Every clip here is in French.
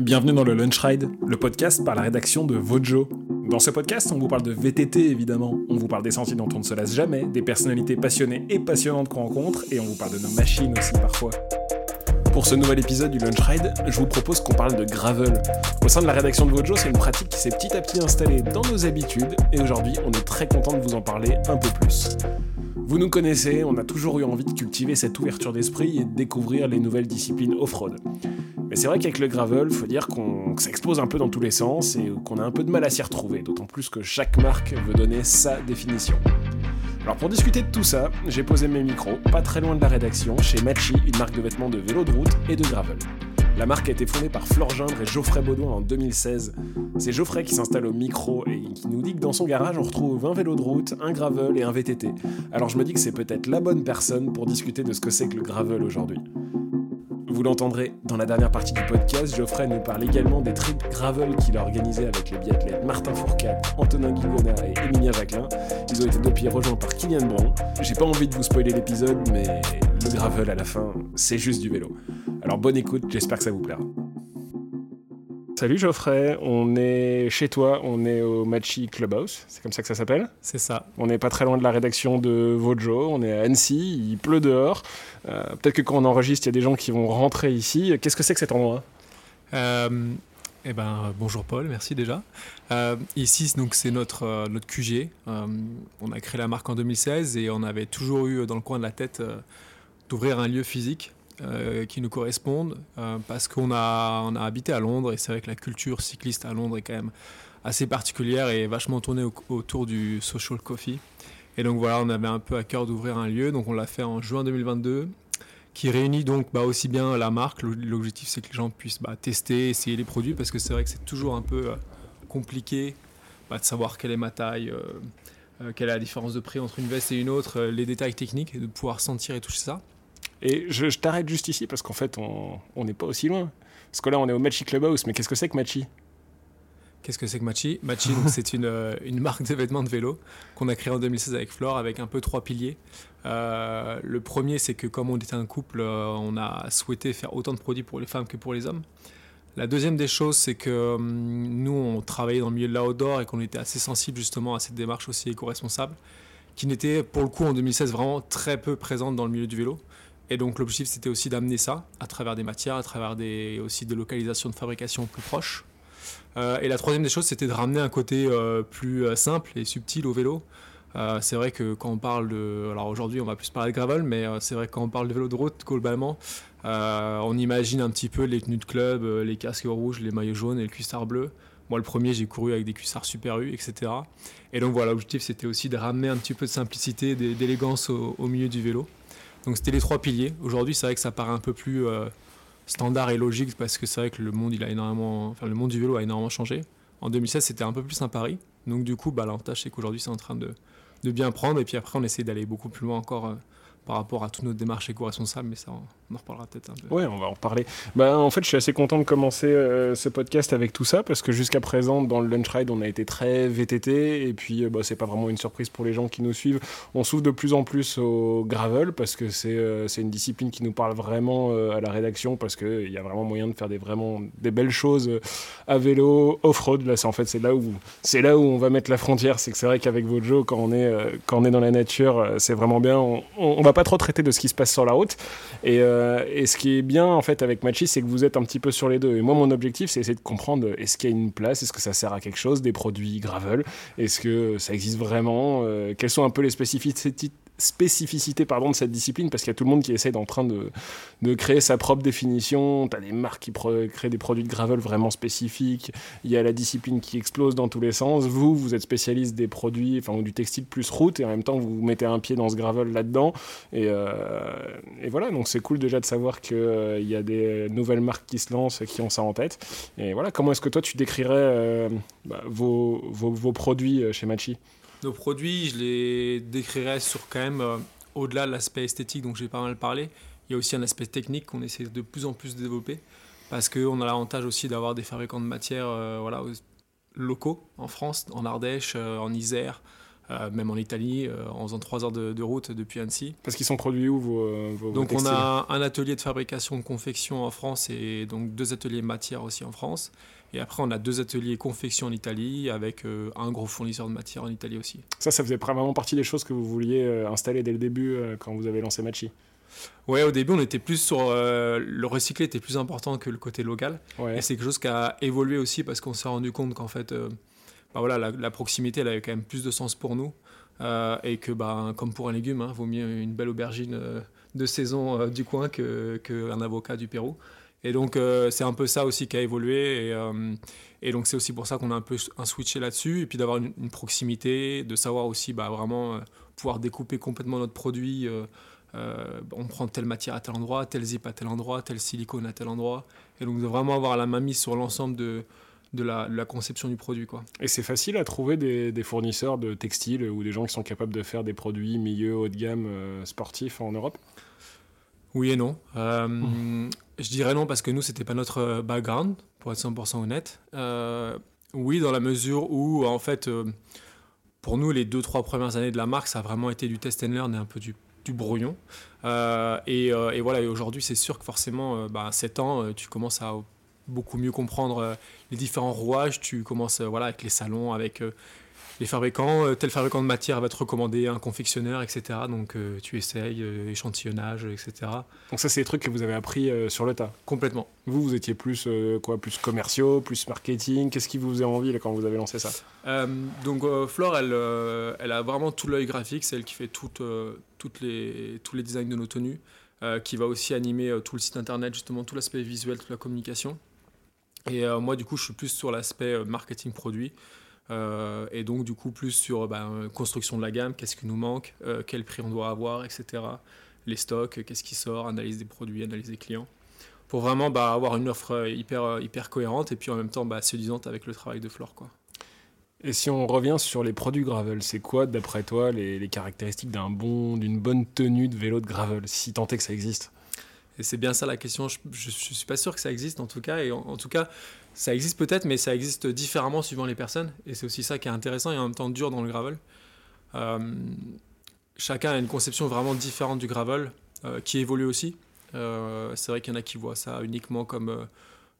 Bienvenue dans le Lunch Ride, le podcast par la rédaction de Vojo. Dans ce podcast, on vous parle de VTT évidemment, on vous parle des sentiers dont on ne se lasse jamais, des personnalités passionnées et passionnantes qu'on rencontre, et on vous parle de nos machines aussi parfois. Pour ce nouvel épisode du Lunch Ride, je vous propose qu'on parle de gravel. Au sein de la rédaction de Vojo, c'est une pratique qui s'est petit à petit installée dans nos habitudes, et aujourd'hui, on est très content de vous en parler un peu plus. Vous nous connaissez, on a toujours eu envie de cultiver cette ouverture d'esprit et de découvrir les nouvelles disciplines off-road. Mais c'est vrai qu'avec le gravel, faut dire qu'on explose un peu dans tous les sens et qu'on a un peu de mal à s'y retrouver, d'autant plus que chaque marque veut donner sa définition. Alors pour discuter de tout ça, j'ai posé mes micros pas très loin de la rédaction chez Machi, une marque de vêtements de vélo de route et de gravel. La marque a été fondée par Flore Gindre et Geoffrey Baudouin en 2016. C'est Geoffrey qui s'installe au micro et qui nous dit que dans son garage on retrouve un vélo de route, un gravel et un VTT. Alors je me dis que c'est peut-être la bonne personne pour discuter de ce que c'est que le gravel aujourd'hui. Vous l'entendrez dans la dernière partie du podcast, Geoffrey nous parle également des trips gravel qu'il a organisés avec les biathlètes Martin Fourcade, Antonin Guigona et Emilia Vaclin. Ils ont été depuis rejoints par Kylian Bron. J'ai pas envie de vous spoiler l'épisode, mais le gravel à la fin, c'est juste du vélo. Alors bonne écoute, j'espère que ça vous plaira. Salut Geoffrey, on est chez toi, on est au Machi Clubhouse, c'est comme ça que ça s'appelle C'est ça. On n'est pas très loin de la rédaction de Vojo, on est à Annecy, il pleut dehors. Euh, Peut-être que quand on enregistre, il y a des gens qui vont rentrer ici. Qu'est-ce que c'est que cet endroit? Euh, eh ben, bonjour Paul, merci déjà. Euh, ici, donc, c'est notre, notre QG. On a créé la marque en 2016 et on avait toujours eu dans le coin de la tête d'ouvrir un lieu physique euh, qui nous corresponde euh, parce qu'on a, on a habité à Londres et c'est vrai que la culture cycliste à Londres est quand même assez particulière et vachement tournée au- autour du social coffee. Et donc voilà, on avait un peu à cœur d'ouvrir un lieu, donc on l'a fait en juin 2022 qui réunit donc bah, aussi bien la marque. L'o- L'objectif, c'est que les gens puissent bah, tester, essayer les produits, parce que c'est vrai que c'est toujours un peu euh, compliqué bah, de savoir quelle est ma taille, quelle est la différence de prix entre une veste et une autre, les détails techniques, et de pouvoir sentir et toucher ça. Et je, t'arrête juste ici parce qu'en fait, on n'est pas aussi loin. Parce que là, on est au Machi Clubhouse, mais qu'est-ce que c'est que Machi? Qu'est-ce que c'est que Machi? Machi, c'est une, euh, marque de vêtements de vélo qu'on a créée en 2016 avec Flore, avec un peu trois piliers. Euh, le premier, c'est que comme on était un couple, euh, on a souhaité faire autant de produits pour les femmes que pour les hommes. La deuxième des choses, c'est que hum, nous, on travaillait dans le milieu de l'outdoor et qu'on était assez sensible justement à cette démarche aussi éco-responsable, qui n'était pour le coup en 2016 vraiment très peu présente dans le milieu du vélo. Et donc l'objectif, c'était aussi d'amener ça à travers des matières, à travers des, aussi des localisations de fabrication plus proches. Euh, et la troisième des choses, c'était de ramener un côté euh, plus euh, simple et subtil au vélo. C'est vrai que quand on parle de... Alors aujourd'hui, on va plus parler de gravel, mais c'est vrai que quand on parle de vélo de route, globalement, on imagine un petit peu les tenues de club, les casques rouges, les maillots jaunes et le cuissard bleu. Moi, le premier, j'ai couru avec des cuissards Super U, etc. Et donc voilà, l'objectif, c'était aussi de ramener un petit peu de simplicité, d'é- d'élégance au milieu du vélo. Donc c'était les trois piliers. Aujourd'hui, c'est vrai que ça paraît un peu plus euh, standard et logique parce que c'est vrai que le monde, du vélo a énormément changé. En 2016, c'était un peu plus un pari. Donc du coup, bah, l'avantage, c'est qu'aujourd'hui, c'est en train de, bien prendre. Et puis après, on essaie d'aller beaucoup plus loin encore euh, par rapport à toute notre démarche éco-responsable. Mais ça, on, en reparlera peut-être un peu. Ouais, on va en reparler. Bah, en fait, je suis assez content de commencer euh, ce podcast avec tout ça parce que jusqu'à présent, dans le Lunch Ride, on a été très VTT et puis euh, bah, c'est pas vraiment une surprise pour les gens qui nous suivent. On s'ouvre de plus en plus au gravel parce que c'est euh, une discipline qui nous parle vraiment à la rédaction parce qu'il y a vraiment moyen de faire des, vraiment, des belles choses à vélo, off-road. Là, c'est en fait, c'est là, où, là où on va mettre la frontière. C'est que c'est vrai qu'avec Vojo, quand on est, quand on est dans la nature, c'est vraiment bien. On, on, on va pas trop traiter de ce qui se passe sur la route. Et, euh, et ce qui est bien en fait avec Machi, c'est que vous êtes un petit peu sur les deux. Et moi, mon objectif, c'est essayer de comprendre euh, est-ce qu'il y a une place, est-ce que ça sert à quelque chose, des produits gravel, est-ce que ça existe vraiment, euh, quelles sont un peu les spécificités spécificité pardon, de cette discipline parce qu'il y a tout le monde qui essaie en train de, de créer sa propre définition. Tu as des marques qui créent des produits de gravel vraiment spécifiques. Il y a la discipline qui explose dans tous les sens. Vous, vous êtes spécialiste des produits, enfin du textile plus route et en même temps vous mettez un pied dans ce gravel là-dedans. Et, euh, et voilà, donc c'est cool déjà de savoir qu'il y a des nouvelles marques qui se lancent et qui ont ça en tête. Et voilà, comment est-ce que toi tu décrirais euh, bah, vos, vos, vos produits euh, chez Machi? Nos produits, je les décrirais sur quand même, euh, au-delà de l'aspect esthétique dont j'ai pas mal parlé, il y a aussi un aspect technique qu'on essaie de plus en plus de développer parce qu'on a l'avantage aussi d'avoir des fabricants de matières euh, voilà, aux- locaux en France, en Ardèche, euh, en Isère, même en Italie, en faisant 3 heures de, route depuis Annecy. Parce qu'ils sont produits où vos, vos Donc on a un atelier de fabrication de confection en France et donc deux ateliers matière aussi en France. Et après, on a deux ateliers confection en Italie avec un gros fournisseur de matière en Italie aussi. Ça, ça faisait vraiment partie des choses que vous vouliez installer dès le début quand vous avez lancé Machi Ouais, au début, on était plus sur. Euh, le recyclé était plus important que le côté local. Et c'est quelque chose qui a évolué aussi parce qu'on s'est rendu compte qu'en fait, euh, bah voilà, la, proximité, elle avait quand même plus de sens pour nous. Euh, et que, bah, comme pour un légume, hein, vaut mieux une belle aubergine de saison du coin qu'un que avocat du Pérou. Et donc, c'est un peu ça aussi qui a évolué. Et, donc, c'est aussi pour ça qu'on a un peu un switché là-dessus. Et puis d'avoir une, proximité, de savoir aussi bah, vraiment pouvoir découper complètement notre produit. Euh, on prend telle matière à tel endroit, tel zip à tel endroit, tel silicone à tel endroit. Et donc de vraiment avoir la main mise sur l'ensemble de, de la, conception du produit. Quoi. Et c'est facile à trouver des, fournisseurs de textiles ou des gens qui sont capables de faire des produits milieu, haut de gamme, euh, sportifs en Europe? Oui et non. Euh, mmh. Je dirais non parce que nous, c'était pas notre background, pour être 100% honnête. oui, dans la mesure où, en fait, pour nous, les deux, trois premières années de la marque, ça a vraiment été du test and learn et un peu du du brouillon. Euh, euh, et, voilà, et aujourd'hui, c'est sûr que forcément, euh, bah, à 7 ans, tu commences à beaucoup mieux comprendre les différents rouages. Tu commences voilà, avec les salons, avec les fabricants. tel fabricant de matière va te recommander un confectionneur, etc. Donc tu essayes, échantillonnage, etc. Donc ça, c'est des trucs que vous avez appris sur le tas Complètement. Vous, vous étiez plus, quoi, plus commerciaux, plus marketing. Qu'est-ce qui vous faisait envie quand vous avez lancé ça? Donc Flore, elle, elle a vraiment tout l'œil graphique. C'est elle qui fait toute toutes les, tous les designs de nos tenues, euh, qui va aussi animer euh, tout le site internet, justement tout l'aspect visuel, toute la communication. Et euh, moi, du coup, je suis plus sur l'aspect marketing produit. et donc, du coup, plus sur ben, construction de la gamme, qu'est-ce qui nous manque, quel prix on doit avoir, etc. Les stocks, qu'est-ce qui sort, analyse des produits, analyse des clients. Pour vraiment bah, avoir une offre hyper, hyper cohérente et puis en même temps bah, séduisante avec le travail de Flore. Quoi. Et si on revient sur les produits gravel, c'est quoi, d'après toi, les, caractéristiques d'un bon, d'une bonne tenue de vélo de gravel, si tant est que ça existe? Et c'est bien ça la question. Je, ne suis pas sûr que ça existe en tout cas. Et en, tout cas, ça existe peut-être, mais ça existe différemment suivant les personnes. Et c'est aussi ça qui est intéressant et en même temps dur dans le gravel. Euh, chacun a une conception vraiment différente du gravel, euh, qui évolue aussi. Euh, c'est vrai qu'il y en a qui voient ça uniquement comme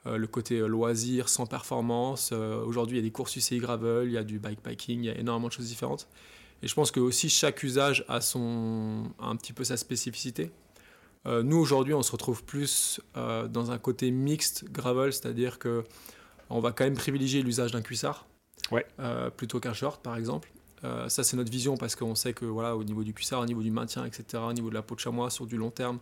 le côté loisir sans performance. Aujourd'hui, il y a des courses UCI gravel, il y a du bikepacking, il y a énormément de choses différentes. Et je pense que aussi chaque usage a, son, un petit peu sa spécificité. Nous, aujourd'hui, on se retrouve plus dans un côté mixte gravel, c'est-à-dire que on va quand même privilégier l'usage d'un cuissard ouais. plutôt qu'un short, par exemple. ça, c'est notre vision parce qu'on sait que voilà, au niveau du cuissard, au niveau du maintien, etc., au niveau de la peau de chamois sur du long terme,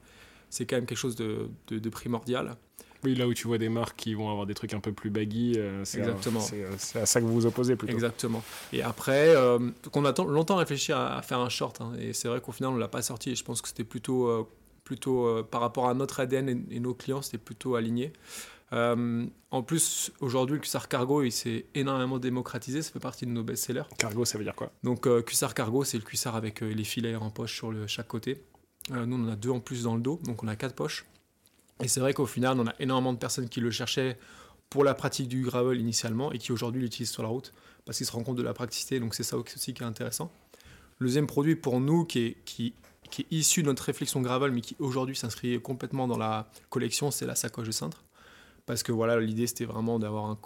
c'est quand même quelque chose de, de primordial. Oui, là où tu vois des marques qui vont avoir des trucs un peu plus baggy, euh. Euh, c'est à ça que vous vous opposez plutôt. Exactement. Et après, euh, on a longtemps réfléchi à, faire un short, hein, et c'est vrai qu'au final, on ne l'a pas sorti, et je pense que c'était plutôt, plutôt par rapport à notre ADN et, nos clients, c'était plutôt aligné. en plus, aujourd'hui, le cuissard cargo, il s'est énormément démocratisé, ça fait partie de nos best-sellers. Cargo, ça veut dire quoi? Donc, cuissard cargo, c'est le cuissard avec les filets en poche sur le, chaque côté. nous, on en a deux en plus dans le dos, donc on a quatre poches. Et c'est vrai qu'au final, on a énormément de personnes qui le cherchaient pour la pratique du gravel initialement et qui aujourd'hui l'utilisent sur la route parce qu'ils se rendent compte de la praticité. Donc c'est ça aussi qui est intéressant. Le deuxième produit pour nous qui est, qui, qui est issu de notre réflexion gravel mais qui aujourd'hui s'inscrit complètement dans la collection, c'est la sacoche de cintre. Parce que voilà, l'idée c'était vraiment d'avoir un...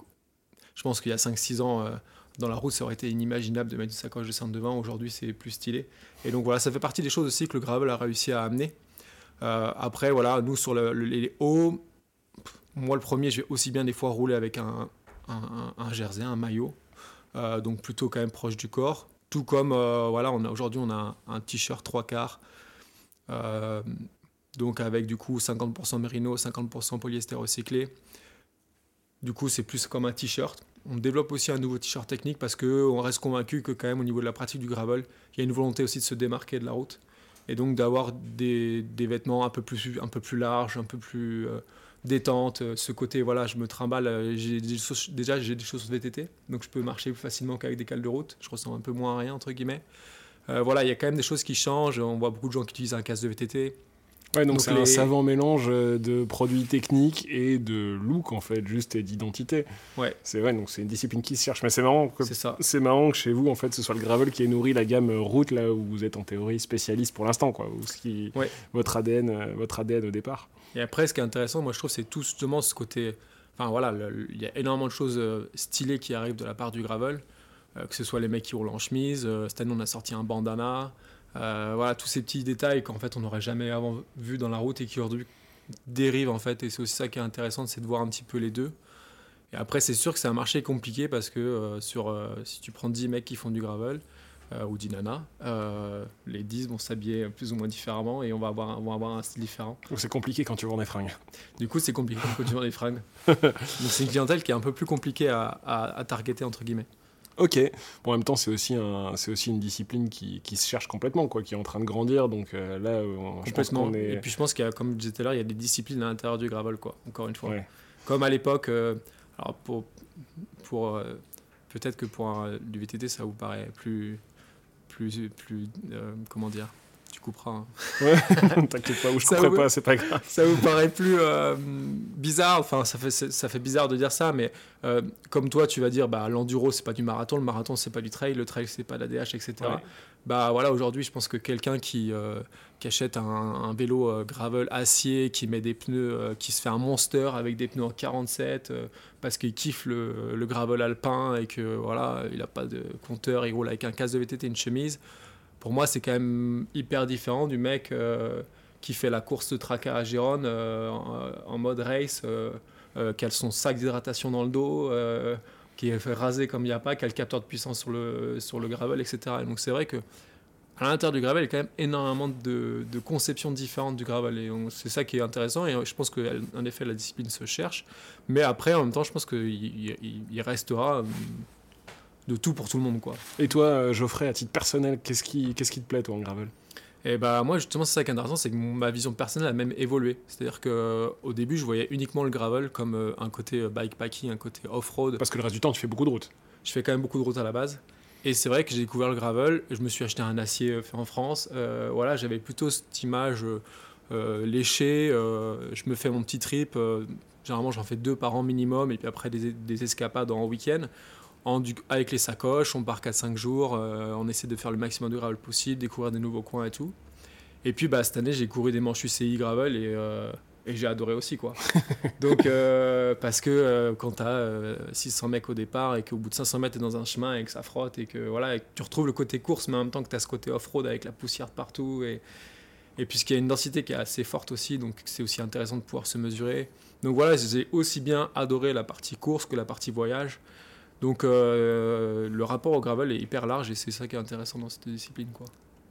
Je pense qu'il y a 5-6 ans, euh, dans la route, ça aurait été inimaginable de mettre une sacoche de cintre devant. Aujourd'hui, c'est plus stylé. Et donc voilà, ça fait partie des choses aussi que le gravel a réussi à amener. Euh, après, voilà, nous sur le, les hauts, moi le premier, je vais aussi bien des fois rouler avec un, un, jersey, un maillot, euh, donc plutôt quand même proche du corps. Tout comme, euh, voilà, aujourd'hui on a un, t-shirt trois quarts, donc avec du coup 50% mérino, 50% polyester recyclé. Du coup, c'est plus comme un t-shirt. On développe aussi un nouveau t-shirt technique parce qu'on reste convaincu que quand même au niveau de la pratique du gravel, il y a une volonté aussi de se démarquer de la route et donc d'avoir des, des, vêtements un peu plus, un peu plus larges, un peu plus euh, détente. Euh, ce côté, voilà, je me trimballe, euh, j'ai déjà j'ai des choses VTT, donc je peux marcher plus facilement qu'avec des cales de route, je ressens un peu moins à rien, entre guillemets. voilà, il y a quand même des choses qui changent, on voit beaucoup de gens qui utilisent un casque de VTT, Ouais, donc, c'est un savant mélange euh, de produits techniques et de look en fait, juste et d'identité. Ouais. C'est vrai, donc c'est une discipline qui se cherche. Mais c'est marrant que c'est marrant que chez vous en fait ce soit le gravel qui ait nourri la gamme route là où vous êtes en théorie spécialiste pour l'instant quoi, ce qui votre ADN euh, votre ADN au départ. Et après, ce qui est intéressant, moi je trouve, c'est tout justement ce côté. Enfin voilà, il y a énormément de choses euh, stylées qui arrivent de la part du gravel, que ce soit les mecs qui roulent en chemise. cette année, on a sorti un bandana. Euh, voilà, tous ces petits détails qu'en fait on n'aurait jamais avant vu dans la route et qui aujourd'hui dérivent en fait. Et c'est aussi ça qui est intéressant, c'est de voir un petit peu les deux. Et après, c'est sûr que c'est un marché compliqué parce que euh, sur, euh, si tu prends 10 mecs qui font du gravel ou du nana, les 10 vont s'habiller plus ou moins différemment et on va avoir, un, vont avoir un style différent. Donc c'est compliqué quand tu vends des fringues. Du coup, c'est compliqué quand tu vends des fringues. Donc c'est une clientèle qui est un peu plus compliquée à, à, à targeter entre guillemets. Ok. Bon, en même temps, c'est aussi, un, c'est aussi une discipline qui, qui, se cherche complètement, quoi, qui est en train de grandir. Donc euh, là, je pense qu'on est... Et puis je pense qu'il y a, comme je disais tout à l'heure, il y a des disciplines à l'intérieur du gravel, quoi, encore une fois. Comme à l'époque, euh, alors pour, pour euh, peut-être que pour un, du VTT, ça vous paraît plus, plus, plus comment dire tu couperas. Hein. Ouais, t'inquiète pas, ou je couperai pas, c'est pas grave. Ça vous paraît plus euh, bizarre, enfin ça fait, ça fait bizarre de dire ça, mais euh, comme toi tu vas dire, bah, l'enduro c'est pas du marathon, le marathon c'est pas du trail, le trail c'est pas la DH, etc. Bah voilà, aujourd'hui je pense que quelqu'un qui, euh, qui achète un, vélo gravel acier, qui met des pneus, qui se fait un monster avec des pneus en 47, parce qu'il kiffe le, le, gravel alpin et que voilà, il a pas de compteur, il roule avec un casque de VTT et une chemise pour moi, c'est quand même hyper différent du mec euh, qui fait la course de tracas à Gironne euh, en, mode race, euh, qui a son sac d'hydratation dans le dos, qui est fait raser comme il n'y a pas, qui a le capteur de puissance sur le, sur le gravel, etc. donc c'est vrai que à l'intérieur du gravel, il y a quand même énormément de, de conceptions différentes du gravel. C'est ça qui est intéressant. Et je pense qu'en effet, la discipline se cherche. Mais après, en même temps, je pense qu'il il restera de tout pour tout le monde. quoi. Et toi, euh, Geoffrey, à titre personnel, qu'est-ce qui, qu'est-ce qui te plaît, toi, en gravel? Et eh bah moi justement c'est ça qui est intéressant, c'est que ma vision personnelle a même évolué. C'est-à-dire que euh, au début je voyais uniquement le gravel comme euh, un côté bikepacking, un côté off-road. Parce que le reste du temps tu fais beaucoup de routes. Je fais quand même beaucoup de routes à la base. Et c'est vrai que j'ai découvert le gravel, je me suis acheté un acier fait en France. voilà, j'avais plutôt cette image léchée. je me fais mon petit trip. généralement j'en fais deux par an minimum et puis après des, des escapades en week-end avec les sacoches, on part 4-5 jours, euh, on essaie de faire le maximum de gravel possible, découvrir des nouveaux coins et tout. Et puis bah, cette année, j'ai couru des manches UCI gravel et, euh, et j'ai adoré aussi. quoi. Donc, euh, parce que quand tu as 600 mecs au départ et qu'au bout de 500 mètres, tu es dans un chemin et que ça frotte et que, voilà, tu retrouves le côté course, mais en même temps que tu as ce côté off-road avec la poussière partout. Et, et puisqu'il y a une densité qui est assez forte aussi, donc c'est aussi intéressant de pouvoir se mesurer. Donc voilà, j'ai aussi bien adoré la partie course que la partie voyage. Donc euh, le rapport au gravel est hyper large et c'est ça qui est intéressant dans cette discipline. quoi.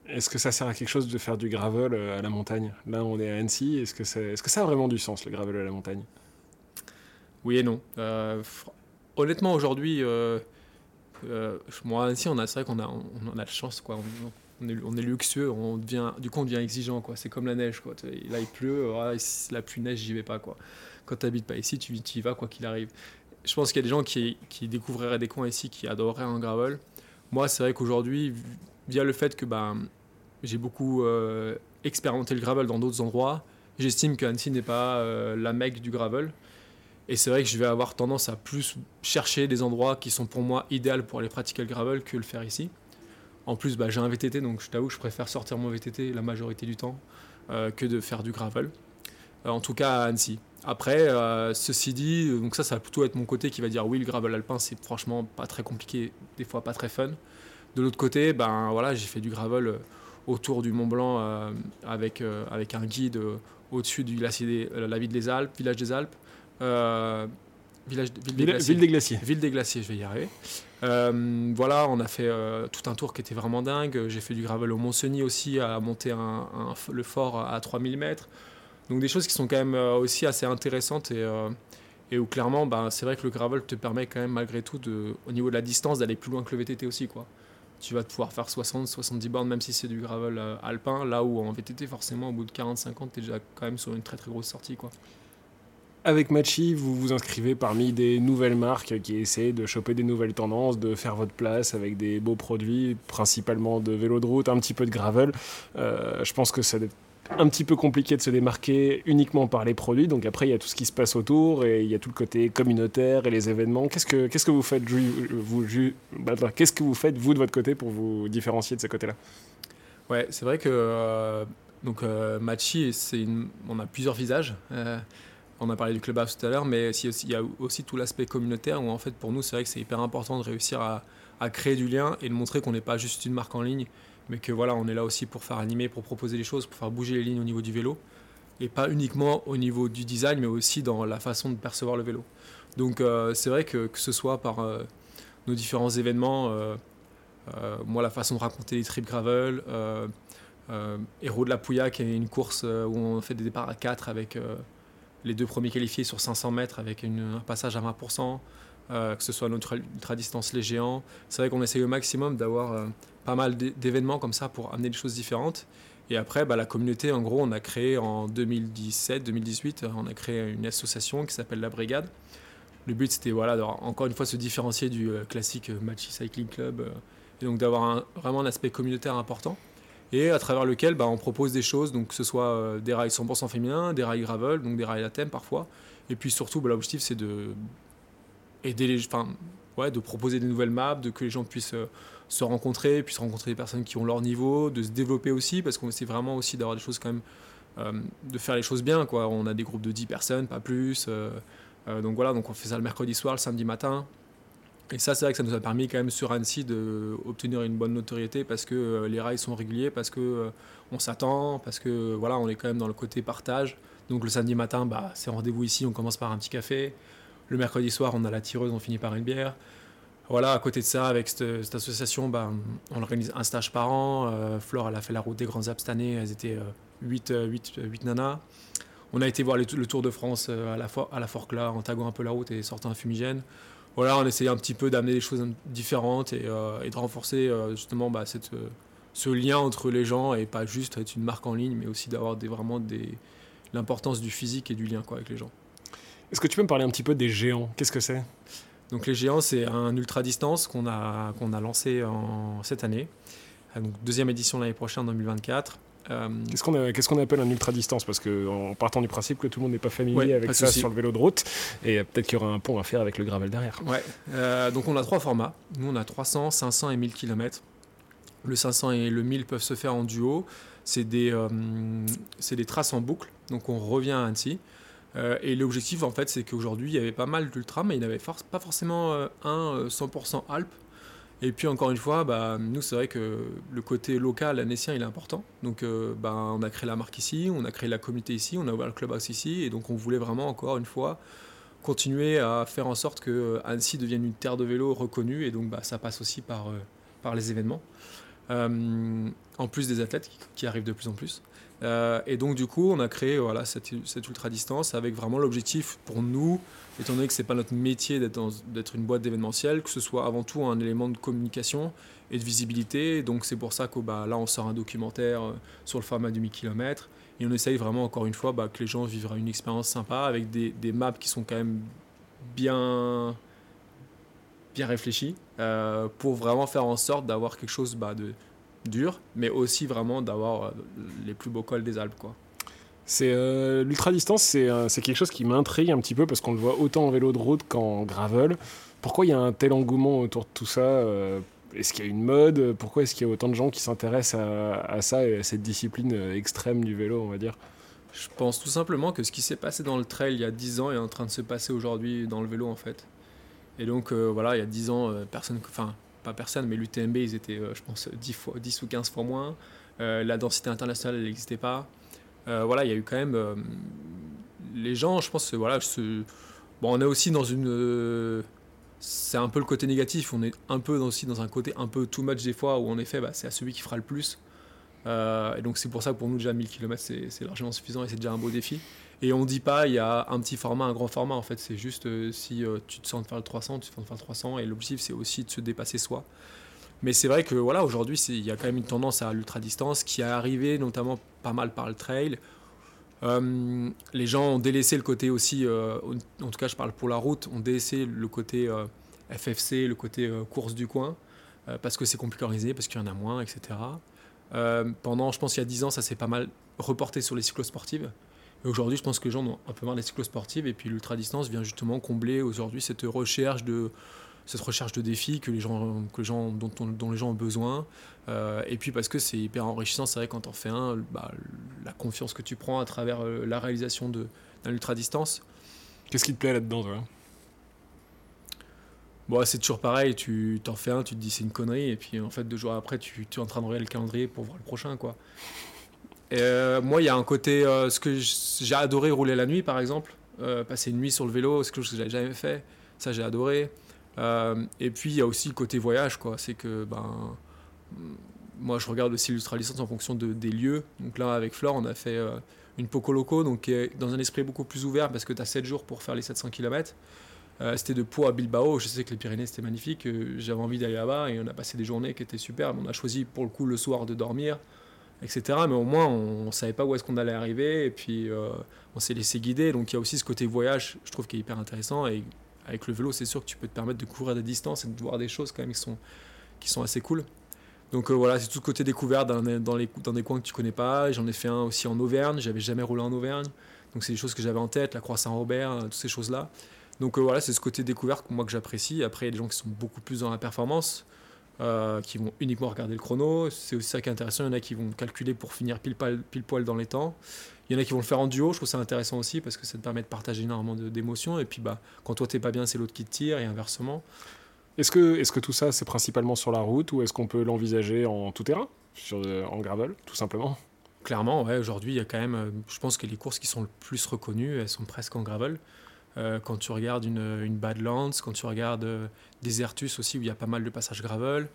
Est-ce que ça sert à quelque chose de faire du gravel euh, à la montagne? Là, on est à Annecy. Est-ce que, est, -ce que ça a vraiment du sens, le gravel à la montagne? Oui et non. Euh, honnêtement, aujourd'hui, moi, à Annecy, c'est vrai qu'on a, on, a la chance. Quoi. On, est, on, est, luxueux, on devient, du coup, on devient exigeant. Quoi. C'est comme la neige. Quoi. Là, il pleut, la pluie neige, j'y vais pas. Quoi. Quand tu n'habites pas ici, tu, tu y vas quoi qu'il arrive je pense qu'il y a des gens qui, découvriraient des coins ici, qui adoreraient un gravel. Moi, c'est vrai qu'aujourd'hui, via le fait que ben, j'ai beaucoup euh, expérimenté le gravel dans d'autres endroits, j'estime que Annecy n'est pas euh, la mecque du gravel. Et c'est vrai que je vais avoir tendance à plus chercher des endroits qui sont pour moi idéaux pour aller pratiquer le gravel que le faire ici. En plus, bah, j'ai un VTT, donc je t'avoue, je préfère sortir mon VTT la majorité du temps euh, que de faire du gravel. En tout cas à Annecy. Après, euh, ceci dit, donc ça, ça va plutôt être mon côté qui va dire oui, le gravel alpin, c'est franchement pas très compliqué, des fois pas très fun. De l'autre côté, ben voilà, j'ai fait du gravel euh, autour du Mont Blanc euh, avec, avec un guide au-dessus du glacier la ville des Alpes, village des Alpes. Village, ville, des glaciers. ville, des glaciers. Ville des glaciers, je vais y arriver. voilà, on a fait tout un tour qui était vraiment dingue. J'ai fait du gravel au Mont-Cenis aussi, à monter un, le fort à 3000 mètres. Donc des choses qui sont quand même euh, aussi assez intéressantes et, euh, et où clairement, ben, c'est vrai que le gravel te permet quand même malgré tout, au niveau de la distance, d'aller plus loin que le VTT aussi. Quoi. Tu vas pouvoir faire 60-70 bornes même si c'est du gravel euh, alpin, là où en VTT, forcément, au bout de 40-50, tu es déjà quand même sur une très très grosse sortie. Quoi. Avec Machi, vous vous inscrivez parmi des nouvelles marques qui essaient de choper des nouvelles tendances, de faire votre place avec des beaux produits, principalement de vélo de route, un petit peu de gravel. je pense que ça un petit peu compliqué de se démarquer uniquement par les produits. Donc après, il y a tout ce qui se passe autour et il y a tout le côté communautaire et les événements. Qu'est-ce que, qu'est-ce que vous faites, vous, bah, bah, qu'est-ce que vous faites vous de votre côté pour vous différencier de ce côté-là? Ouais, c'est vrai que euh, donc euh, on a plusieurs visages. Euh, on a parlé du clubhouse tout à l'heure, mais il y a aussi tout l'aspect communautaire où en fait pour nous c'est vrai que c'est hyper important de réussir à créer du lien et de montrer qu'on n'est pas juste une marque en ligne, mais que voilà, on est là aussi pour faire animer, pour proposer des choses, pour faire bouger les lignes au niveau du vélo, et pas uniquement au niveau du design, mais aussi dans la façon de percevoir le vélo. Donc euh, c'est vrai que que ce soit par euh, nos différents événements, euh, moi la façon de raconter les trips gravel, Héros de la Pouilla qui est une course où on fait des départs à 4 avec les deux premiers qualifiés sur 500 mètres avec un passage à 20%. Euh, que ce soit notre ultra distance les géants. C'est vrai qu'on essaye au maximum d'avoir euh, pas mal d'événements comme ça pour amener des choses différentes. Et après, bah, la communauté, en gros, on a créé en 2017-2018, on a créé une association qui s'appelle La Brigade. Le but, c'était voilà, encore une fois se différencier du euh, classique Matchy Cycling Club et donc d'avoir vraiment un aspect communautaire important et à travers lequel bah, on propose des choses, donc que ce soit des rails 100% féminins, des rails gravel, donc des rails à thème parfois. Et puis surtout, bah, l'objectif, c'est de aider de proposer des nouvelles maps, de que les gens puissent euh, se rencontrer, puissent rencontrer des personnes qui ont leur niveau, de se développer aussi, parce qu'on essaie vraiment aussi d'avoir des choses quand même, euh, de faire les choses bien. Quoi. On a des groupes de 10 personnes, pas plus. Euh, donc voilà, donc on fait ça le mercredi soir, le samedi matin. Et ça, c'est vrai que ça nous a permis quand même sur Annecy d'obtenir une bonne notoriété parce que les rails sont réguliers, parce que on s'attend, parce que voilà, on est quand même dans le côté partage. Donc le samedi matin, bah, c'est rendez-vous ici, on commence par un petit café. Le mercredi soir, on a la tireuse, on finit par une bière. Voilà, à côté de ça, avec cette, association, bah, on organise un stage par an. Euh, Flore, a fait la route des Grands Alpes cette année. Elles étaient 8, euh, 8, euh, 8, nanas. On a été voir le, Tour de France à la, à la Forclaz en taguant un peu la route et sortant un fumigène. Voilà, on essayait un petit peu d'amener des choses différentes et, de renforcer justement bah, ce lien entre les gens et pas juste être une marque en ligne, mais aussi d'avoir vraiment l'importance du physique et du lien avec les gens. Est-ce que tu peux me parler un petit peu des géants? Qu'est-ce que c'est? Donc les géants, c'est un ultra distance qu'on a, qu'on a lancé en, cette année. Euh, donc deuxième édition l'année prochaine, en 2024. Euh, qu'est-ce qu'on appelle un ultra distance Parce qu'en partant du principe que tout le monde n'est pas familier avec ça sur le vélo de route, et peut-être qu'il y aura un pont à faire avec le gravel derrière. Ouais. Euh, donc on a trois formats. Nous on a 300, 500 et 1000 km. Le 500 et le 1000 peuvent se faire en duo. C'est des, c'est des traces en boucle. Donc on revient à Annecy. Euh, et l'objectif, en fait, c'est qu'aujourd'hui, il y avait pas mal d'ultra, mais il n'y avait pas forcément euh, un 100% euh, Alpes. Et puis, encore une fois, bah, nous, c'est vrai que le côté local, annécien, il est important. Donc, bah, on a créé la marque ici, on a créé la communauté ici, on a ouvert le clubhouse ici. Et donc, on voulait vraiment, encore une fois, continuer à faire en sorte que Annecy devienne une terre de vélo reconnue. Et donc, bah, ça passe aussi par les événements. en plus des athlètes qui arrivent de plus en plus. Euh, et donc du coup, on a créé voilà, cette, ultra distance avec vraiment l'objectif pour nous, étant donné que c'est pas notre métier d'être une boîte d'événementiel, que ce soit avant tout un élément de communication et de visibilité. Donc c'est pour ça que bah, là, on sort un documentaire euh, sur le format du 1000 km et on essaye vraiment encore une fois bah, que les gens vivent une expérience sympa avec des, maps qui sont quand même bien bien euh, pour vraiment faire en sorte d'avoir quelque chose bah, de dur, mais aussi vraiment d'avoir euh, les plus beaux cols des Alpes. Quoi. C'est euh, l'ultra distance, euh, c'est quelque chose qui m'intrigue un petit peu parce qu'on le voit autant en vélo de route qu'en gravel. Pourquoi il y a un tel engouement autour de tout ça Est-ce qu'il y a une mode Pourquoi est-ce qu'il y a autant de gens qui s'intéressent à, à, ça et à cette discipline extrême du vélo, on va dire? Je pense tout simplement que ce qui s'est passé dans le trail il y a 10 ans est en train de se passer aujourd'hui dans le vélo en fait. Et donc voilà, il y a 10 ans, personne, enfin pas personne, mais l'UTMB, ils étaient, euh, je pense, 10, fois, 10 ou 15 fois moins. Euh, la densité internationale, elle n'existait pas. Euh, voilà, il y a eu quand même. les gens, je pense, voilà, bon, on est aussi dans une. c'est un peu le côté négatif. On est un peu aussi dans un côté un peu too much des fois où en effet, bah, c'est à celui qui fera le plus. et donc c'est pour ça que pour nous déjà 1000 km c'est largement suffisant et c'est déjà un beau défi. Et on dit pas il y a un petit format, un grand format en fait. C'est juste euh, si euh, tu te sens de faire le 300, tu te sens de faire le 300. Et l'objectif c'est aussi de se dépasser soi. Mais c'est vrai que voilà aujourd'hui il y a quand même une tendance à l'ultra distance qui est arrivée notamment pas mal par le trail. Euh, les gens ont délaissé le côté aussi, en tout cas je parle pour la route, ont délaissé le côté FFC, le côté course du coin, parce que c'est compliqué à organiser, parce qu'il y en a moins, etc. pendant, je pense, il y a 10 ans, ça s'est pas mal reporté sur les cyclosportives. Aujourd'hui, je pense que les gens ont un peu marre des cyclosportives et puis l'ultra-distance vient justement combler aujourd'hui cette recherche de cette recherche de défis que les gens, que les gens, dont, dont les gens ont besoin. Euh, et puis parce que c'est hyper enrichissant, c'est vrai quand on fait un, bah, la confiance que tu prends à travers euh, la réalisation d'un ultra-distance. Qu'est-ce qui te plaît là-dedans, toi? Bon, c'est toujours pareil, tu t'en fais un, tu te dis c'est une connerie, et puis en fait, deux jours après, tu, tu es en train de regarder le calendrier pour voir le prochain, quoi. Euh, moi, il y a un côté, ce que j'ai adoré rouler la nuit, par exemple, passer une nuit sur le vélo, c'est quelque chose que j'avais jamais fait, ça j'ai adoré. Euh, et puis il y a aussi le côté voyage, quoi. C'est que ben, moi je regarde aussi l'ultra-licence en fonction de, des lieux. Donc là avec Flore on a fait euh, une Poco Loco, donc dans un esprit beaucoup plus ouvert parce que tu as 7 jours pour faire les 700 km. Euh, c'était de Pau à Bilbao, je sais que les Pyrénées c'était magnifique, j'avais envie d'aller là-bas et on a passé des journées qui étaient superbes. On a choisi pour le coup le soir de dormir, etc. Mais au moins on, ne savait pas où est-ce qu'on allait arriver et puis on s'est laissé guider. Donc il y a aussi ce côté voyage, je trouve qui est hyper intéressant et avec le vélo, c'est sûr que tu peux te permettre de courir des distances et de voir des choses quand même qui sont, qui sont assez cool. Donc euh, voilà, c'est tout le côté découvert dans, les, dans des coins que tu connais pas. J'en ai fait un aussi en Auvergne, j'avais jamais roulé en Auvergne. Donc c'est des choses que j'avais en tête, la Croix Saint-Robert, euh, toutes ces choses-là. Donc euh, voilà, c'est ce côté découvert que moi que j'apprécie. Après, il y a des gens qui sont beaucoup plus dans la performance, qui vont uniquement regarder le chrono. C'est aussi ça qui est intéressant. Il y en a qui vont calculer pour finir pile, pile poil dans les temps. Il y en a qui vont le faire en duo, je trouve ça intéressant aussi parce que ça te permet de partager énormément d'émotions. Et puis bah, quand toi t'es pas bien, c'est l'autre qui te tire et inversement. Est-ce que, est que tout ça c'est principalement sur la route ou est-ce qu'on peut l'envisager en tout terrain, sur, euh, en gravel, tout simplement? Clairement, ouais, aujourd'hui il y a quand même, euh, je pense que les courses qui sont le plus reconnues, elles sont presque en gravel. Euh, quand tu regardes une, une, Badlands, quand tu regardes Desertus aussi où il y a pas mal de passages gravel,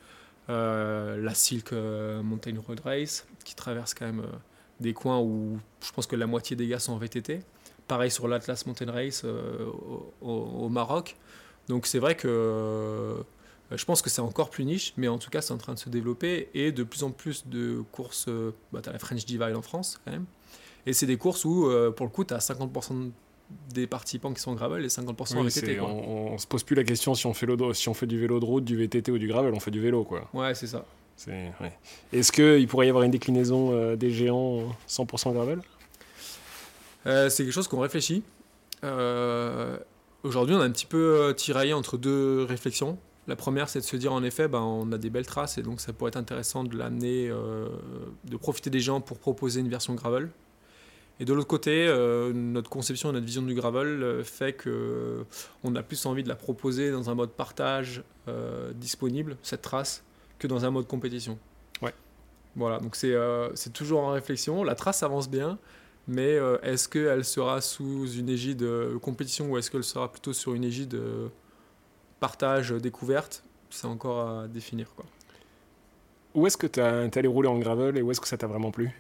la Silk Mountain Road Race qui traverse quand même des coins où je pense que la moitié des gars sont en VTT. Pareil sur l'Atlas Mountain Race euh, au, Maroc. Donc c'est vrai que euh, je pense que c'est encore plus niche, mais en tout cas c'est en train de se développer et de plus en plus de courses. Euh, bah, tu as la French Divide en France quand même. Et c'est des courses où pour le coup tu as 50% des participants qui sont en gravel et 50% en VTT. On, on, se pose plus la question si on, fait si on fait du vélo de route, du VTT ou du gravel, on fait du vélo quoi. Ouais, c'est ça. Est-ce qu'il pourrait y avoir une déclinaison euh, des géants 100% gravel? Euh, C'est quelque chose qu'on réfléchit. Euh, aujourd'hui, on a un petit peu tiraillé entre deux réflexions. La première, c'est de se dire en effet, ben, on a des belles traces et donc ça pourrait être intéressant de l'amener, de profiter des gens pour proposer une version gravel. Et de l'autre côté, notre conception et notre vision du gravel fait que on a plus envie de la proposer dans un mode partage disponible, cette trace, que dans un mode compétition. Ouais. Voilà, donc c'est euh, c'est toujours en réflexion. La trace avance bien, mais euh, est-ce qu'elle sera sous une égide de compétition ou est-ce qu'elle sera plutôt sur une égide de partage, découverte? C'est encore à définir. Quoi. Où est-ce que tu es allé rouler en gravel et où est-ce que ça t'a vraiment plu?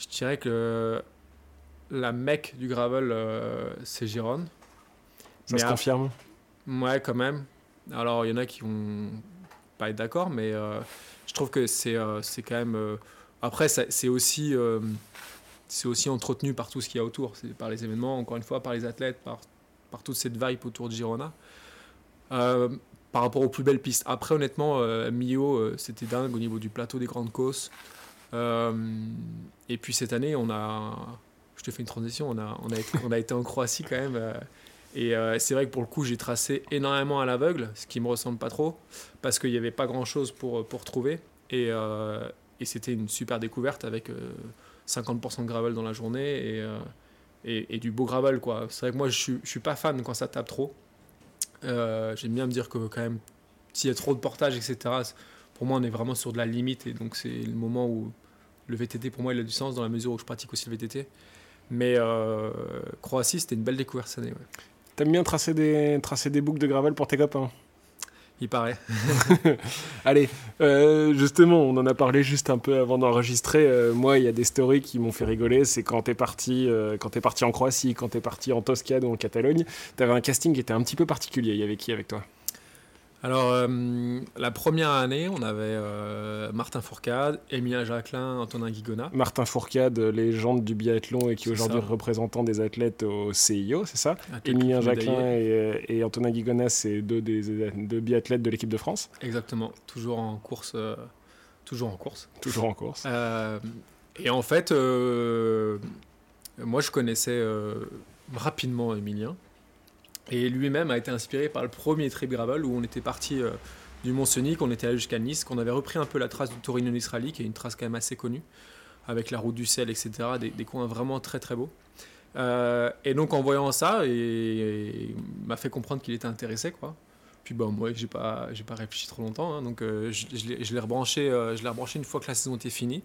Je dirais que la mecque du gravel, euh, c'est Gironde. Ça se confirme? Ouais, quand même. Alors, il y en a qui vont pas être d'accord, mais euh, je trouve que c'est euh, quand même. Après, c'est aussi, c'est aussi entretenu par tout ce qu'il y a autour. Par les événements, encore une fois, par les athlètes, par, par toute cette vibe autour de Girona. par rapport aux plus belles pistes. Après, honnêtement, Mio, c'était dingue au niveau du plateau des Grandes Cosses. Et puis cette année, on a. Je te fais une transition, on a, on a, été, en Croatie quand même. Et euh, c'est vrai que pour le coup, j'ai tracé énormément à l'aveugle, ce qui me ressemble pas trop, parce qu'il n'y avait pas grand chose pour, pour trouver. Et, euh, c'était une super découverte avec 50% euh, de gravel dans la journée et, du beau gravel. quoi. C'est vrai que moi, je je suis pas fan quand ça tape trop. J'aime bien me dire que quand même, s'il y a trop de portage, etc., pour moi, on est vraiment sur de la limite. Et donc, c'est le moment où le VTT, pour moi, il a du sens dans la mesure où je pratique aussi le VTT. Mais Croatie, c'était une belle découverte cette année. T'aimes bien tracer des, tracer des boucles de gravel pour tes copains? Il paraît. Allez, euh, justement, on en a parlé juste un peu avant d'enregistrer. Euh, moi, il y a des stories qui m'ont fait rigoler. C'est quand t'es parti, euh, quand es parti en Croatie, quand t'es parti en Toscane ou en Catalogne, t'avais un casting qui était un petit peu particulier. Il y avait qui avec toi? Alors, euh, la première année, on avait euh, Martin Fourcade, Emilien Jacquelin, Antonin Guigona. Martin Fourcade, légende du biathlon et qui est aujourd'hui représentant des athlètes au CIO, c'est ça Emilien Jacquelin et, et, Antonin Guigona, c'est deux, des, deux biathlètes de l'équipe de France Exactement, toujours en course, euh, toujours en course. Toujours en course. et en fait, moi, je connaissais rapidement Emilien. Et lui-même a été inspiré par le premier trip gravel où on était parti du Mont-Cenis, on était allé jusqu'à Nice, qu'on avait repris un peu la trace du Torino Nisrali, qui est une trace quand même assez connue, avec la route du sel, etc. Des, coins vraiment très très beaux. Euh, et donc en voyant ça, il m'a fait comprendre qu'il était intéressé, quoi. Puis bon, moi, j'ai pas, j'ai pas réfléchi trop longtemps, hein, donc euh, je, l'ai rebranché, euh, une fois que la saison était finie.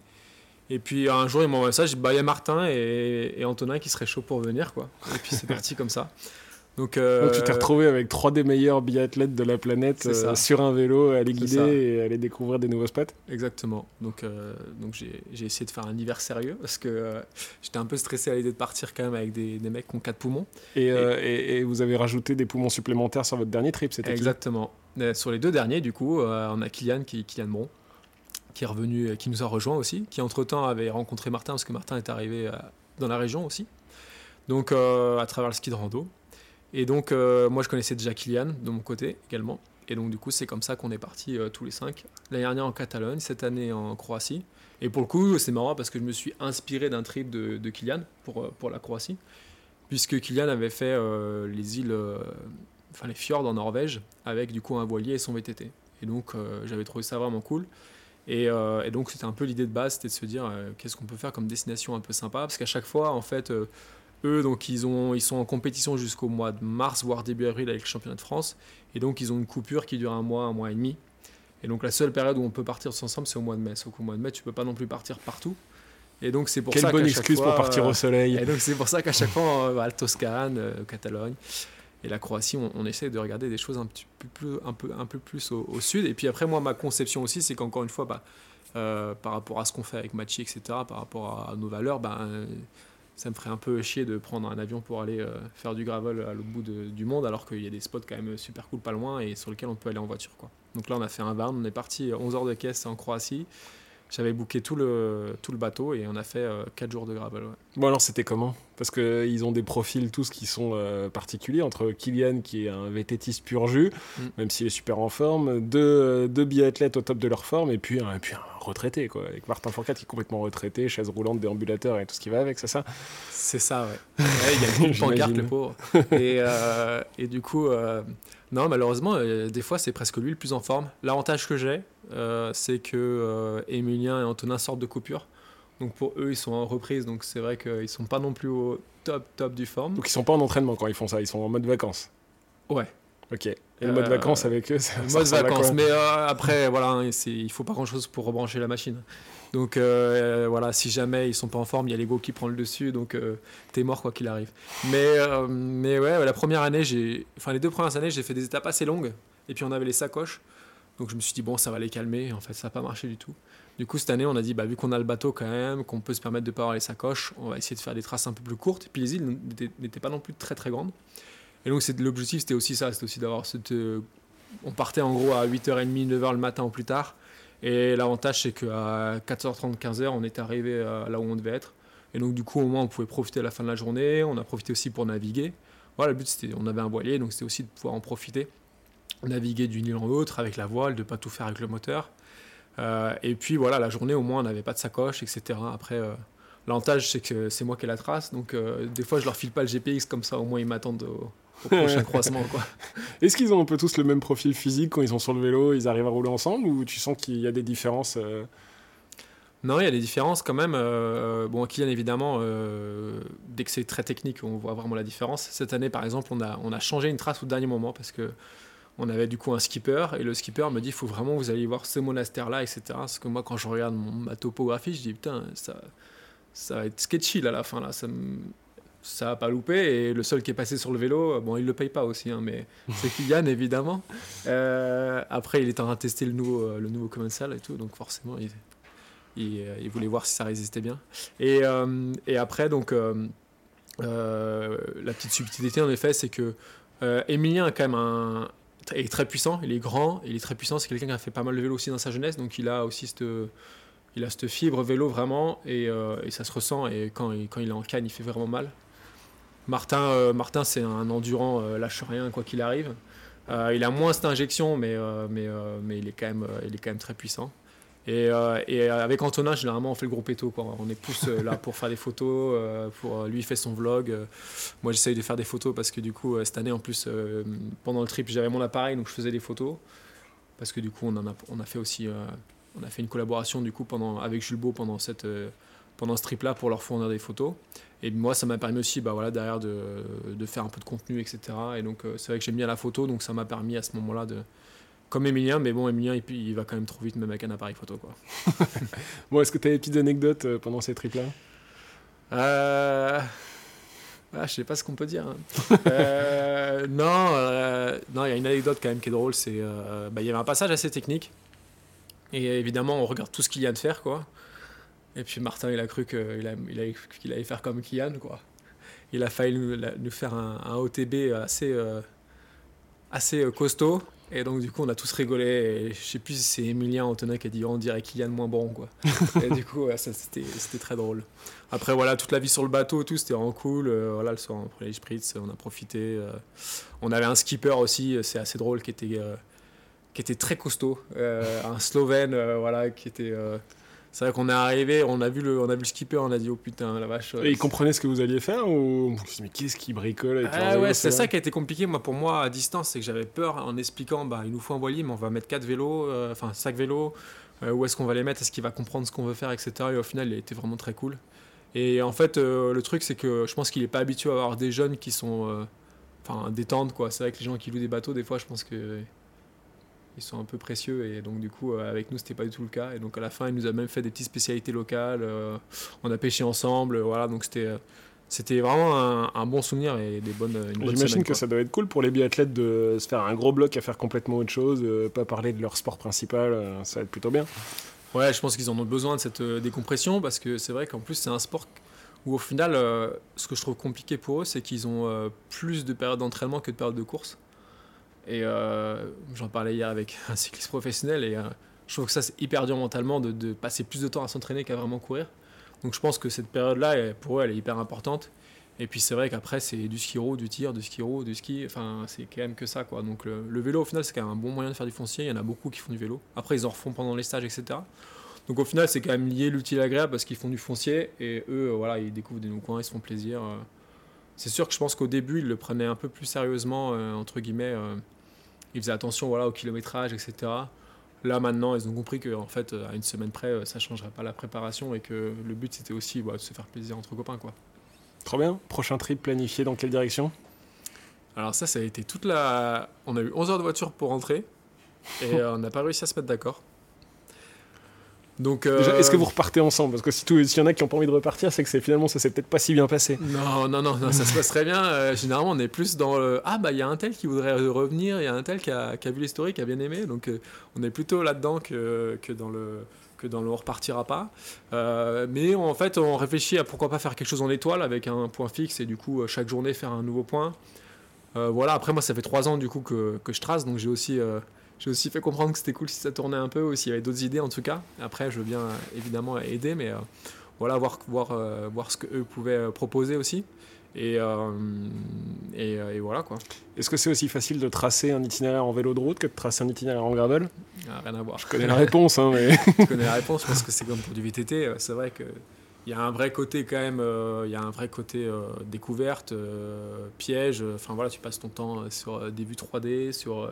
Et puis un jour, il m'a envoyé ça, j'ai bah, il y a Martin et, et, Antonin qui seraient chauds pour venir, quoi. Et puis c'est parti comme ça. Euh, Donc, tu t'es retrouvé avec trois des meilleurs biathlètes de la planète euh, sur un vélo à aller guider et à aller découvrir des nouveaux spots Exactement. Donc, euh, donc j'ai essayé de faire un hiver sérieux parce que j'étais un peu stressé à l'idée de partir quand même avec des, des mecs qui ont quatre poumons. Et, et, vous avez rajouté des poumons supplémentaires sur votre dernier trip, c'était Exactement. sur les deux derniers, du coup, on a Kylian, qui, Kylian Bron, qui est revenu, qui nous a rejoint aussi, qui entre-temps avait rencontré Martin parce que Martin est arrivé dans la région aussi. Donc, à travers le ski de rando. Et donc, euh, moi, je connaissais déjà Kylian de mon côté également. Et donc, du coup, c'est comme ça qu'on est partis euh, tous les cinq. L'année dernière en Catalogne, cette année en Croatie. Et pour le coup, c'est marrant parce que je me suis inspiré d'un trip de, de, Kylian pour, euh, pour la Croatie. Puisque Kylian avait fait les îles, enfin les fjords en Norvège, avec du coup un voilier et son VTT. Et donc, j'avais trouvé ça vraiment cool. Et donc, c'était un peu l'idée de base, c'était de se dire qu'est-ce qu'on peut faire comme destination un peu sympa? Parce qu'à chaque fois, en fait, eux, donc, ils, ont, ils sont en compétition jusqu'au mois de mars, voire début avril avec le championnat de France. Et donc, ils ont une coupure qui dure un mois, un mois et demi. Et donc, la seule période où on peut partir ensemble, c'est au mois de mai. Sauf qu'au mois de mai, tu peux pas non plus partir partout. Et donc, c'est pour Quelle ça bonne excuse pour partir au soleil. Et donc, c'est pour ça qu'à chaque fois, euh, Toscane, euh, Catalogne et la Croatie, on, essaie de regarder des choses un petit peu plus, un peu, un peu plus au, sud. Et puis après, moi, ma conception aussi, c'est qu'encore une fois, bah, euh, par rapport à ce qu'on fait avec Machi, etc., par rapport à, nos valeurs, bah, ça me ferait un peu chier de prendre un avion pour aller euh, faire du gravel à l'autre bout du monde, alors qu'il y a des spots quand même super cool pas loin et sur lesquels on peut aller en voiture. Quoi. Donc là, on a fait un van, on est parti 11 heures de caisse en Croatie. J'avais booké tout le, tout le bateau et on a fait 4 euh, jours de gravel. Bon, alors c'était comment? Parce qu'ils ont des profils tous qui sont euh, particuliers, entre Kylian qui est un vététiste pur jus, mm. même s'il est super en forme, deux, deux biathlètes au top de leur forme, et puis, un retraité, quoi, avec Martin Fourcade qui est complètement retraité, chaise roulante, déambulateur et tout ce qui va avec, c'est ça? C'est ça, ouais. Il y a une pancarte, le pauvre. Et, euh, et du coup, euh, non, malheureusement, euh, des fois, c'est presque lui le plus en forme. L'avantage que j'ai, c'est que Emilien et Antonin sortent de coupure. Donc pour eux, ils sont en reprise, donc c'est vrai qu'ils sont pas non plus au top, top du forme. Donc ils sont pas en entraînement quand ils font ça, ils sont en mode vacances. Ouais. Ok. Et le mode euh, vacances avec eux, Le mode vacances, mais euh, après, voilà, hein, il faut pas grand chose pour rebrancher la machine. Donc euh, voilà, si jamais ils sont pas en forme, il y a l'ego qui prend le dessus, donc tu es mort quoi qu'il arrive. Mais, mais ouais, la première année, j'ai, enfin les deux premières années, j'ai fait des étapes assez longues, et puis on avait les sacoches, donc je me suis dit bon, ça va les calmer. En fait, ça n'a pas marché du tout. Du coup, cette année, on a dit, bah, vu qu'on a le bateau quand même, qu'on peut se permettre de pas avoir les sacoches, on va essayer de faire des traces un peu plus courtes. Et puis les îles n'étaient pas non plus très très grandes. Et donc l'objectif c'était aussi ça, c'était aussi d'avoir cette... Euh, on partait en gros à 8h30, 9h le matin ou plus tard. Et l'avantage c'est qu'à 4h30, 15h, on est arrivé là où on devait être. Et donc du coup au moins on pouvait profiter à la fin de la journée, on a profité aussi pour naviguer. Voilà, le but c'était, on avait un voilier, donc c'était aussi de pouvoir en profiter. Naviguer d'une île en l'autre avec la voile, de pas tout faire avec le moteur. Euh, et puis voilà, la journée au moins on n'avait pas de sacoche, etc. Après, euh, l'avantage c'est que c'est moi qui ai la trace, donc des fois je leur file pas le GPX comme ça, au moins ils m'attendent au, au prochain croisement. Quoi. Est-ce qu'ils ont un peu tous le même profil physique quand ils sont sur le vélo, ils arrivent à rouler ensemble ou tu sens qu'il y a des différences euh? Non, il y a des différences quand même. Euh, bon, Kylian, évidemment, euh, dès que c'est très technique, on voit vraiment la différence. Cette année, par exemple, on a, on a changé une trace au dernier moment parce que on avait du coup un skipper et le skipper me dit faut vraiment vous allez voir ce monastère là etc parce que moi quand je regarde ma topographie je dis putain ça ça va être sketchy là, à la fin là ça ça n'a pas loupé. Et le seul qui est passé sur le vélo, bon, il le paye pas aussi, hein, mais c'est Kylian, évidemment. Euh, après, il est en train de tester le nouveau, euh, le nouveau commensal et tout, donc forcément, il, euh, il, voulait voir si ça résistait bien. Et, et après, donc, la petite subtilité, en effet, c'est que Emilien a quand même un, est très puissant, il est grand, il est très puissant, c'est quelqu'un qui a fait pas mal de vélo aussi dans sa jeunesse, donc il a aussi cette il a cette fibre vélo vraiment et, et, ça se ressent et quand il, quand il est en canne il fait vraiment mal Martin, euh, Martin c'est un endurant, euh, lâche rien quoi qu'il arrive. Euh, il a moins cette injection, mais, mais, mais il, est quand même, il est quand même très puissant. Et, euh, et, avec Antonin, généralement, on fait le gros péto. Quoi. On est plus euh, là pour faire des photos. Euh, pour, lui, il fait son vlog. moi, j'essaye de faire des photos parce que du coup, cette année, en plus, pendant le trip, j'avais mon appareil, donc je faisais des photos. Parce que du coup, on, en a, on a fait aussi on a fait une collaboration du coup pendant, avec Jules Beau pendant, cette, pendant ce trip-là pour leur fournir des photos. Et moi, ça m'a permis aussi bah, voilà, derrière de, de, faire un peu de contenu, etc. Et donc, c'est vrai que j'aime bien la photo, donc ça m'a permis à ce moment-là de comme Emilien, mais bon, Emilien, il, il, va quand même trop vite, même avec un appareil photo. Quoi. bon, est-ce que tu as des petites anecdotes euh, pendant ces trips-là euh... ah, Je sais pas ce qu'on peut dire. Hein. euh, non, euh, non, il y a une anecdote quand même qui est drôle. C'est, euh, bah, il y avait un passage assez technique, et évidemment, on regarde tout ce qu'il y a de faire, quoi. Et puis Martin, il a cru qu'il il qu'il allait faire comme Kian, quoi. Il a failli nous, faire un, un, OTB assez, assez costaud. Et donc, du coup, on a tous rigolé. Et je sais plus si c'est Emilien Antonin qui a dit on dirait Kylian moins bon, quoi. et du coup, ça, c'était, c'était très drôle. Après, voilà, toute la vie sur le bateau, tout, c'était vraiment cool. Euh, voilà, le soir, on prenait les spritz, on a profité. Euh. on avait un skipper aussi, c'est assez drôle, qui était, euh, qui était très costaud. un Slovène, voilà, qui était c'est vrai qu'on est arrivé, on a vu le, on a vu le skipper, on a dit oh putain la vache. Et il comprenait ce que vous alliez faire ou mais qu'est-ce qu'il bricole avec ah, ouais, c'est ça qui a été compliqué moi pour moi à distance, c'est que j'avais peur en expliquant bah il nous faut un voilier, mais on va mettre quatre vélos, euh, enfin cinq vélos, euh, où est-ce qu'on va les mettre, est-ce qu'il va comprendre ce qu'on veut faire, etc. Et au final il a été vraiment très cool. Et en fait euh, le truc c'est que je pense qu'il est pas habitué à avoir des jeunes qui sont, enfin détendent quoi. C'est vrai que les gens qui louent des bateaux des fois je pense que ils sont un peu précieux et donc du coup euh, avec nous c'était pas du tout le cas. Et donc à la fin il nous a même fait des petites spécialités locales euh, on a pêché ensemble voilà. Donc c'était euh, c'était vraiment un, bon souvenir et des bonnes j'imagine que ça doit être cool pour les biathlètes de se faire un gros bloc à faire complètement autre chose pas parler de leur sport principal ça va être plutôt bien. Ouais je pense qu'ils en ont besoin de cette décompression parce que c'est vrai qu'en plus c'est un sport où au final ce que je trouve compliqué pour eux c'est qu'ils ont plus de périodes d'entraînement que de périodes de course et euh, j'en parlais hier avec un cycliste professionnel et euh, je trouve que ça c'est hyper dur mentalement de, passer plus de temps à s'entraîner qu'à vraiment courir. Donc je pense que cette période-là, pour eux, elle est hyper importante. Et puis c'est vrai qu'après c'est du ski row, du tir, du ski row, du ski. Enfin c'est quand même que ça quoi. Donc le, vélo au final c'est quand même un bon moyen de faire du foncier. Il y en a beaucoup qui font du vélo. Après ils en refont pendant les stages etc. Donc au final c'est quand même lié l'utile agréable parce qu'ils font du foncier et eux voilà ils découvrent des nouveaux coins, ils se font plaisir. C'est sûr que je pense qu'au début ils le prenaient un peu plus sérieusement entre guillemets ils faisaient attention voilà, au kilométrage, etc. Là maintenant, ils ont compris qu'en fait, à une semaine près, euh, ça ne changerait pas la préparation et que le but c'était aussi de se faire plaisir entre copains. Quoi. Trop bien. Prochain trip planifié dans quelle direction? Alors ça, ça a été toute la... On a eu 11 heures de voiture pour rentrer et euh, on n'a pas réussi à se mettre d'accord. Donc, est-ce que euh, vous repartez ensemble Parce que s'il y en a qui n'ont pas envie de repartir, c'est que finalement ça s'est peut-être pas si bien passé. Non, non, non, ça se passe très bien. Euh, généralement, on est plus dans le ah bah il y a un tel qui voudrait revenir, il y a un tel qui a, qui a vu l'historique, qui a bien aimé. Donc euh, on est plutôt là-dedans que, que dans le que dans le on repartira pas. mais en fait, on réfléchit à pourquoi pas faire quelque chose en étoile avec un point fixe et du coup chaque journée faire un nouveau point. voilà. Après moi, ça fait trois ans du coup que, que je trace, donc j'ai aussi j'ai aussi fait comprendre que c'était cool si ça tournait un peu ou s'il y avait d'autres idées en tout cas. Après, je veux bien évidemment aider, mais euh, voilà, voir, voir, euh, voir ce qu'eux pouvaient euh, proposer aussi. Et, et, voilà quoi. Est-ce que c'est aussi facile de tracer un itinéraire en vélo de route que de tracer un itinéraire en gravel? Ah, Rien à voir. Je connais la réponse. Hein, mais... je connais la réponse parce que c'est comme pour du VTT. C'est vrai que il y a un vrai côté quand même, il y a un vrai côté découverte, piège. Enfin voilà, tu passes ton temps sur des vues 3D, sur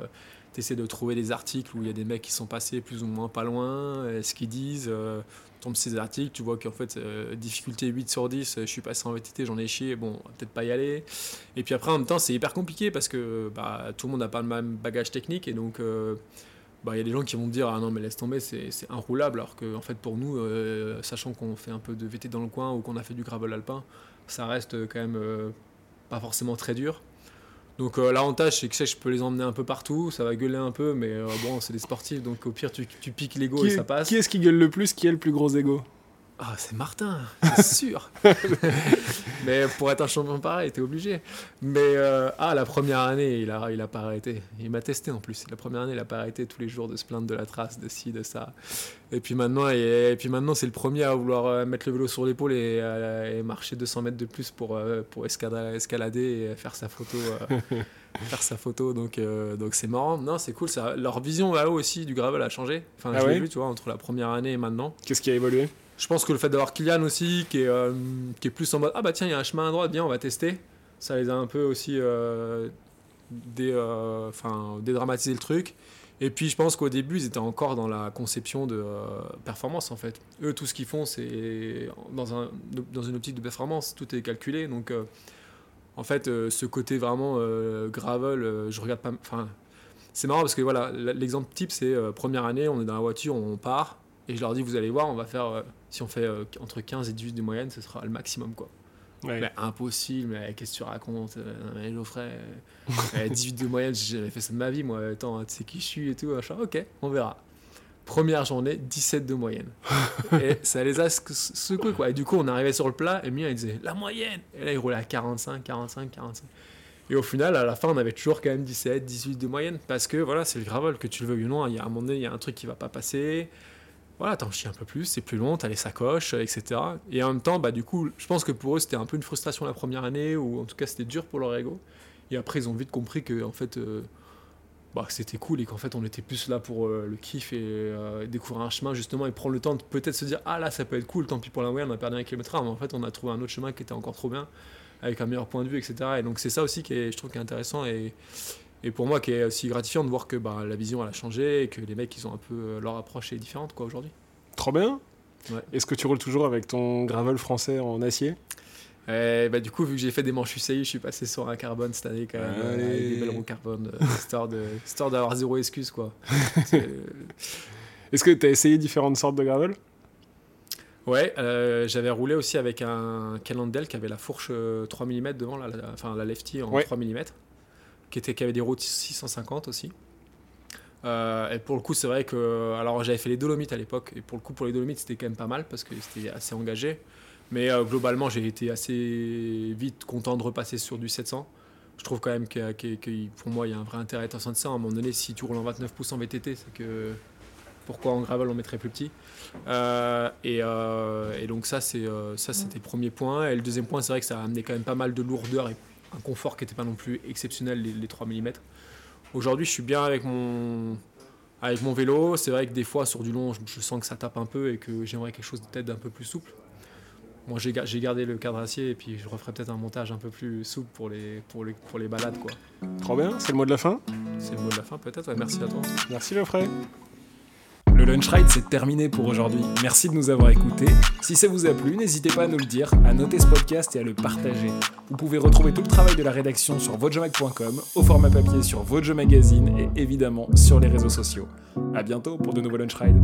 tu essaies de trouver des articles où il y a des mecs qui sont passés plus ou moins pas loin, ce qu'ils disent. Euh, ces articles, tu vois qu'en fait, euh, difficulté 8 sur 10, je suis passé en VTT, j'en ai chié, bon, peut-être pas y aller. Et puis après, en même temps, c'est hyper compliqué parce que bah, tout le monde n'a pas le même bagage technique et donc. Euh, bah, il y a des gens qui vont me dire ah non mais laisse tomber c'est inroulable alors que en fait pour nous euh, sachant qu'on fait un peu de VT dans le coin ou qu'on a fait du gravel alpin ça reste quand même pas forcément très dur donc euh, l'avantage c'est que je peux les emmener un peu partout, ça va gueuler un peu, mais euh, bon c'est des sportifs donc au pire tu, tu piques l'ego et ça passe. Qui est-ce qui gueule le plus Qui a le plus gros ego? Ah, c'est Martin, c'est sûr. mais pour être un champion pareil, t'es obligé. Mais euh, ah, la première année, il a, il a pas arrêté. Il m'a testé en plus. La première année, il a pas arrêté tous les jours de se plaindre de la trace, de ci, de ça. Et puis maintenant, et, puis maintenant, c'est le premier à vouloir euh, mettre le vélo sur l'épaule et, euh, et, marcher 200 mètres de plus pour pour escalader et faire sa photo. faire sa photo donc donc c'est marrant non c'est cool ça leur vision là-haut aussi du gravel a changé enfin ah je l'ai vu tu vois entre la première année et maintenant qu'est-ce qui a évolué? Je pense que le fait d'avoir Kylian aussi, qui est, euh, qui est plus en mode Ah bah tiens, il y a un chemin à droite, bien, on va tester. Ça les a un peu aussi euh, euh, dédramatisé le truc. Et puis je pense qu'au début, ils étaient encore dans la conception de performance en fait. Eux, tout ce qu'ils font, c'est dans, dans une optique de performance, tout est calculé. Donc en fait, ce côté vraiment gravel, je regarde pas. Enfin, c'est marrant parce que voilà, l'exemple type, c'est première année, on est dans la voiture, on part. Et je leur dis, vous allez voir, on va faire si on fait euh, entre 15 et 18 de moyenne, ce sera le maximum. quoi. Mais impossible, mais qu'est-ce que tu racontes euh, mais Geoffrey, 18 euh, de moyenne, j'ai jamais fait ça de ma vie, moi. Attends, tu sais qui je suis et tout. Machin. Ok, on verra. Première journée, 17 de moyenne. et ça les a secoués, quoi. Et du coup, on arrivait sur le plat, et Mia, il disait la moyenne. Et là, il roulait à 45, 45, 45. Et au final, à la fin, on avait toujours quand même 17, 18 de moyenne. Parce que voilà, c'est le gravel, que tu le veuilles ou non. Il y a un moment donné, il y a un truc qui va pas passer voilà, t'en chies un peu plus, c'est plus long, t'as les sacoches, etc. Et en même temps, bah, du coup, je pense que pour eux, c'était un peu une frustration la première année, ou en tout cas, c'était dur pour leur ego. Et après, ils ont vite compris que, en fait, euh, bah, c'était cool et qu'en fait, on était plus là pour euh, le kiff et euh, découvrir un chemin, justement, et prendre le temps de peut-être se dire, ah là, ça peut être cool, tant pis pour la moyenne, on a perdu un kilomètre mais en fait, on a trouvé un autre chemin qui était encore trop bien, avec un meilleur point de vue, etc. Et donc, c'est ça aussi qui est, je trouve, est intéressant. Et, et pour moi qui est aussi gratifiant de voir que bah, la vision elle a changé et que les mecs ils ont un peu euh, leur approche est différente quoi aujourd'hui. Trop bien. Est-ce que tu roules toujours avec ton gravel français en acier? Eh, bah, du coup, vu que j'ai fait des manches UCI, je suis passé sur un carbone cette année quand même, avec des belles roues carbone, euh, histoire, de, histoire d'avoir zéro excuse quoi. Est-ce que tu as essayé différentes sortes de gravel? Ouais, euh, j'avais roulé aussi avec un Cannondale qui avait la fourche 3 mm devant, la, enfin la lefty en 3 mm qui, était, qui avait des routes 650 aussi. Euh, et pour le coup, c'est vrai que. Alors, j'avais fait les Dolomites à l'époque, et pour le coup, pour les Dolomites, c'était quand même pas mal parce que c'était assez engagé. Mais euh, globalement, j'ai été assez vite content de repasser sur du 700. Je trouve quand même que, pour moi, il y a un vrai intérêt à 700. À un moment donné, si tu roules en 29 pouces en VTT, c'est que. Pourquoi en gravel on mettrait plus petit? Euh, et, donc, ça, c'est, ça c'était le premier point. Et le deuxième point, c'est vrai que ça a amené quand même pas mal de lourdeur un confort qui n'était pas non plus exceptionnel, les, 3 mm. Aujourd'hui, je suis bien avec mon, avec mon vélo. C'est vrai que des fois, sur du long, je, sens que ça tape un peu et que j'aimerais quelque chose peut-être un peu plus souple. Moi, j'ai gardé le cadre acier et puis je referai peut-être un montage un peu plus souple pour les, pour les, pour les balades. Quoi. Trop bien, c'est le mot de la fin? C'est le mot de la fin peut-être, merci à toi. Merci Geoffrey. Le Lunch Ride, c'est terminé pour aujourd'hui. Merci de nous avoir écoutés. Si ça vous a plu, n'hésitez pas à nous le dire, à noter ce podcast et à le partager. Vous pouvez retrouver tout le travail de la rédaction sur votejomag.com, au format papier sur Vojo Magazine et évidemment sur les réseaux sociaux. A bientôt pour de nouveaux Lunch Rides.